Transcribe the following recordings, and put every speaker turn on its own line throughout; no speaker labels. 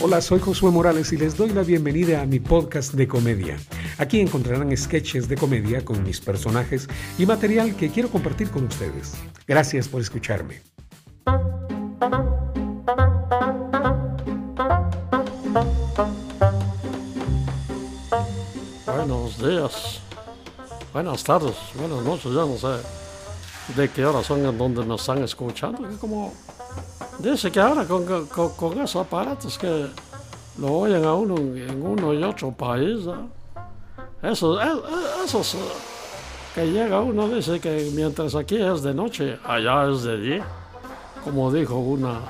Hola, soy Josué Morales y les doy la bienvenida a mi podcast de comedia. Aquí encontrarán sketches de comedia con mis personajes y material que quiero compartir con ustedes. Gracias por escucharme.
Buenos días, buenas tardes, buenas noches, ya no sé de qué hora son en donde me están escuchando. Que como dice que ahora con, con, con esos aparatos que lo oyen a uno en uno y otro país, ¿no? eso, esos que llega uno dice que mientras aquí es de noche, allá es de día, como dijo una,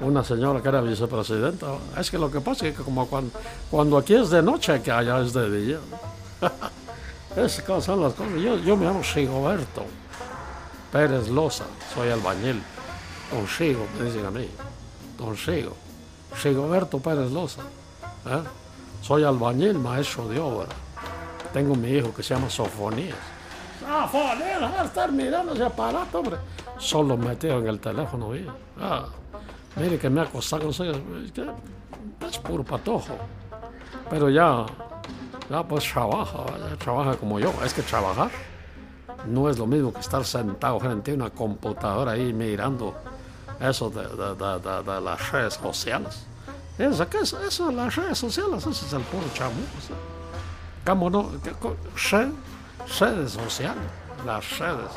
una señora que era vicepresidenta. Es que lo que pasa es que como cuando, cuando aquí es de noche, que allá es de día. Esas son las cosas. Yo, yo me llamo Sigoberto Pérez Loza, soy albañil. Don Sigo, me dicen a mí. Don Sigo. Sigoberto Pérez Loza. ¿eh? Soy albañil, maestro de obra. Tengo mi hijo que se llama Sofonías. Va a estar mirando ese aparato, hombre. Solo metido en el teléfono, ¿sí? ah, Mire que me ha costado, es puro patojo. Pero ya, ya pues trabaja, trabaja como yo. Es que trabajar no es lo mismo que estar sentado frente a una computadora ahí mirando eso de, de, de, las redes sociales. Eso, ¿qué es eso las redes sociales? Eso es el puro chamuco. ¿Cómo no? redes sociales, las redes.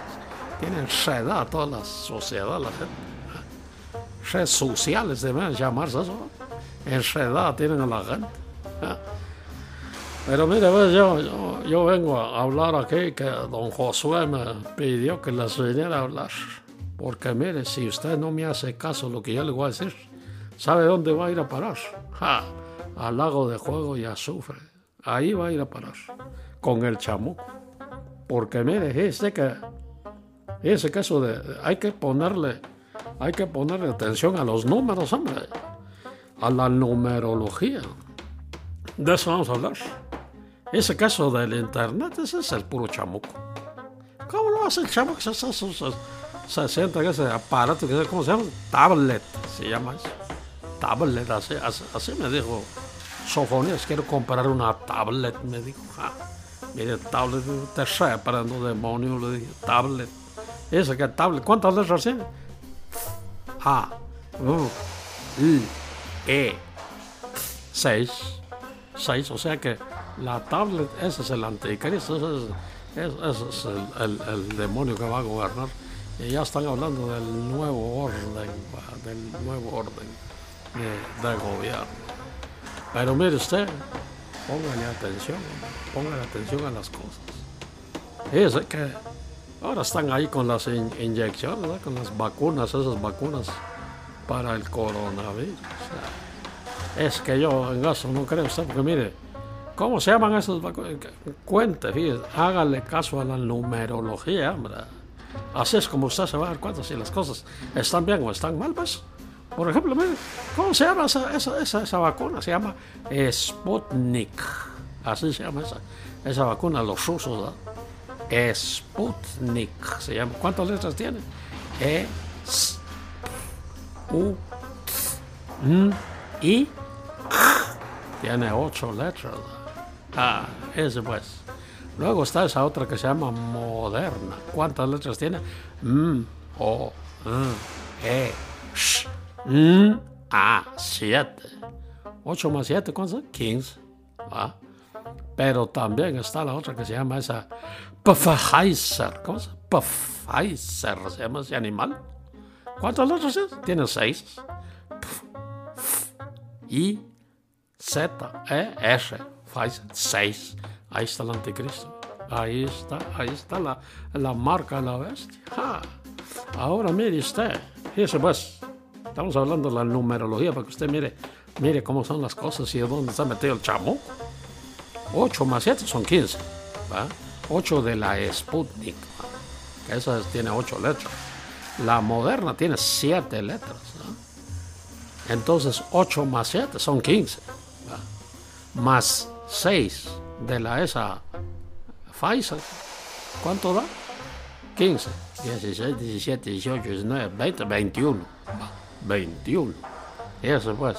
Tienen a toda la sociedad, la gente. Redes sociales deben llamarse eso. Enredada tienen a la gente. Pero mire, yo, yo, yo, vengo a hablar aquí que don Josué me pidió que les viniera a hablar. Porque mire, si usted no me hace caso lo que yo le voy a decir, ¿sabe dónde va a ir a parar? al lago de juego y azufre. Ahí va a ir a parar. Con el chamuco. Porque mire, ese que ese caso de hay que ponerle hay que ponerle atención a los números, hombre. A la numerología. De eso vamos a hablar. Ese caso del internet, ese es el puro chamuco. ¿Cómo lo hace el chamuco? Se, se, se, se sienta en ese aparato, que, ¿cómo se llama? Tablet, se llama. Tablet, así, así, me dijo Sofonías, quiero comprar una tablet, me dijo. Ja, mire, tablet, te separando demonio, le dije, tablet. Ese que tablet, ¿cuántas letras tiene? A, U, I, E, seis, seis, o sea que la tablet, ese es el anticristo, ese es, ese es el, el, demonio que va a gobernar. Y ya están hablando del nuevo orden, del nuevo orden de, gobierno. Pero mire usted, póngale atención, póngale atención a las cosas. Es que ahora están ahí con las inyecciones, con las vacunas, esas vacunas para el coronavirus. es que yo en eso no creo usted, porque mire, ¿Cómo se llaman esos Cuente, fíjese, hágale caso a la numerología, hombre. Así es como usted se va a dar cuenta si las cosas están bien o están mal, pues. Por ejemplo, mire, ¿cómo se llama esa, esa, esa, vacuna? Se llama Sputnik. Así se llama esa, esa vacuna, los rusos. Sputnik se llama. ¿Cuántas letras tiene? E, S, U, T, N, I, Tiene ocho letras. Ah, ese pues. Luego está esa otra que se llama Moderna. ¿Cuántas letras tiene? M, O, N, E, Sh, N, A, 7. 8 más 7, ¿cuántos son? 15. ¿Ah? Pero también está la otra que se llama esa Pfizer. ¿Cómo se llama? Pfizer se llama ese animal. ¿Cuántas letras tiene? Tiene 6. I, Z, E, S faz seis. Ahí está el anticristo. Ahí está, ahí está la, la marca de la bestia. Ahora mire usted, fíjese pues, estamos hablando de la numerología para que usted mire, mire cómo son las cosas y de dónde está metido el chamo. 8 más 7 son 15. ¿va? 8 de la Sputnik, que esa tiene 8 letras. La moderna tiene 7 letras. Entonces 8 más 7 son 15. Más 6 de la esa Pfizer, ¿cuánto da? 15, 16, 17, 18, 19, 20, 21. 21. Eso pues.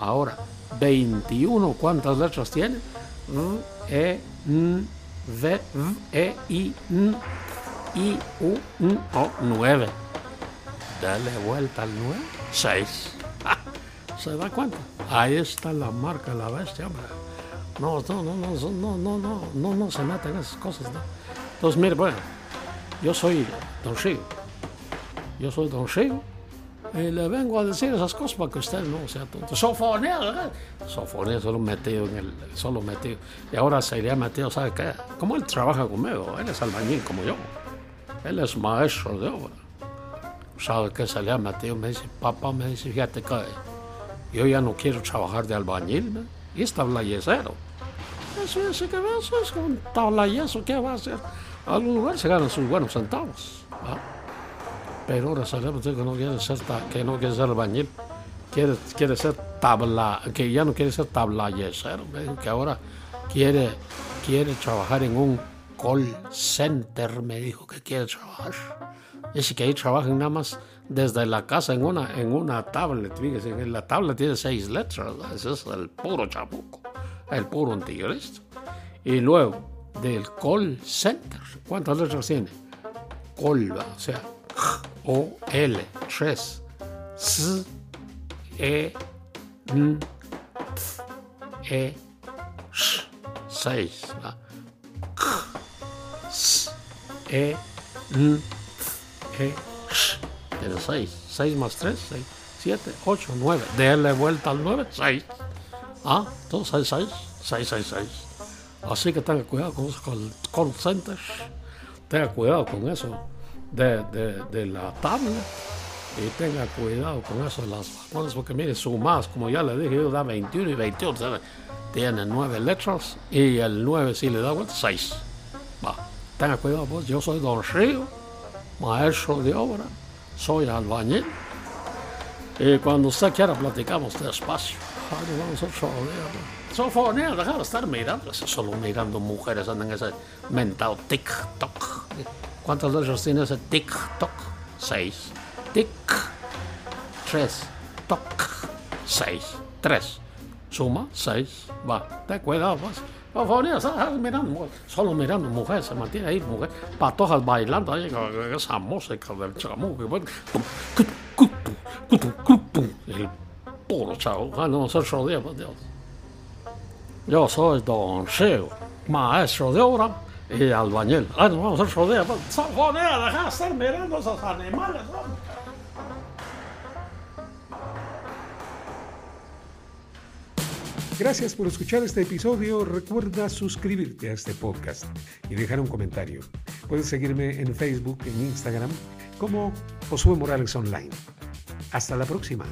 Ahora, 21, ¿cuántas letras tiene? R, E, N, V, V, E, I, N, I, U, N, O, 9. Dale vuelta al 9, 6. ¿Se da cuenta? Ahí está la marca la bestia, hombre. No, no, no, no, no, no, no, no, no se meten esas cosas, ¿no? Entonces, mire, bueno, yo soy Don Chigo. Yo soy Don Chigo. Y le vengo a decir esas cosas para que usted no sea tonto. Sofonía, ¿verdad? Sofonía solo metido en el, solo metido. Y ahora se iría metido, ¿sabe qué? Como él trabaja conmigo, él es albañil como yo. Él es maestro de obra. ¿Sabe qué se le ha metido? Me dice, papá, me dice, fíjate que yo ya no quiero trabajar de albañil, ¿no? Y es tablayesero. Eso es que eso es un tablayeso, ¿qué va a hacer? A algún lugar se ganan sus buenos centavos. ¿va? Pero ahora sabemos que no quiere ser, que no quiere ser albañil, quiere, quiere ser tabla, que ya no quiere ser tablayesero, me dijo que ahora quiere, quiere trabajar en un call center, me dijo que quiere trabajar. Dice que ahí trabajan nada más desde la casa en una, en una tablet. Fíjese, la tablet tiene seis letras. Ese es el puro chapuco, el puro anticristo. Y luego, del call center, ¿cuántas letras tiene? Call, ¿va? o sea, O, L, 3, S, E, N, T, E, Sh, 6, S, E, N, T, E, Tiene 6. 6 más 3, 6, 7, 8, 9. Dele vuelta al 9, 6. Ah, entonces 6, 6, 6, 6. Así que tenga cuidado con esos call, centers. Tenga cuidado con eso de, de, de la tablet. Y tenga cuidado con eso de las vacunas, porque mire, sumas, como ya le dije, da 21 y 21. ¿sabe? Tiene 9 letras y el 9 si le da vuelta, 6. Va, tenga cuidado, pues yo soy Don Río, maestro de obra, soy albañil. Y cuando usted quiera, platicamos despacio. Ay, vamos a sofonear. Sofonear, dejar de estar mirando. Solo mirando mujeres andan ese mentado TikTok. ¿Cuántas letras tiene ese TikTok? Seis. Tic. Tres. Toc. Seis. Tres. Suma. Seis. Va. Ten cuidado, pues. Sofonear, está mirando. Solo mirando mujeres. Se mantiene ahí, mujer. Patojas bailando ahí con esa música del chamuco. El puro chavo. Ah, no, se rodea, por Dios. Yo soy Don Cheo, maestro de obra y albañil. Ah, no, vamos a rodea. Sofonea, deja de estar mirando esos animales, hombre.
Gracias por escuchar este episodio. Recuerda suscribirte a este podcast y dejar un comentario. Puedes seguirme en Facebook, en Instagram, como Josué Morales Online. Hasta la próxima.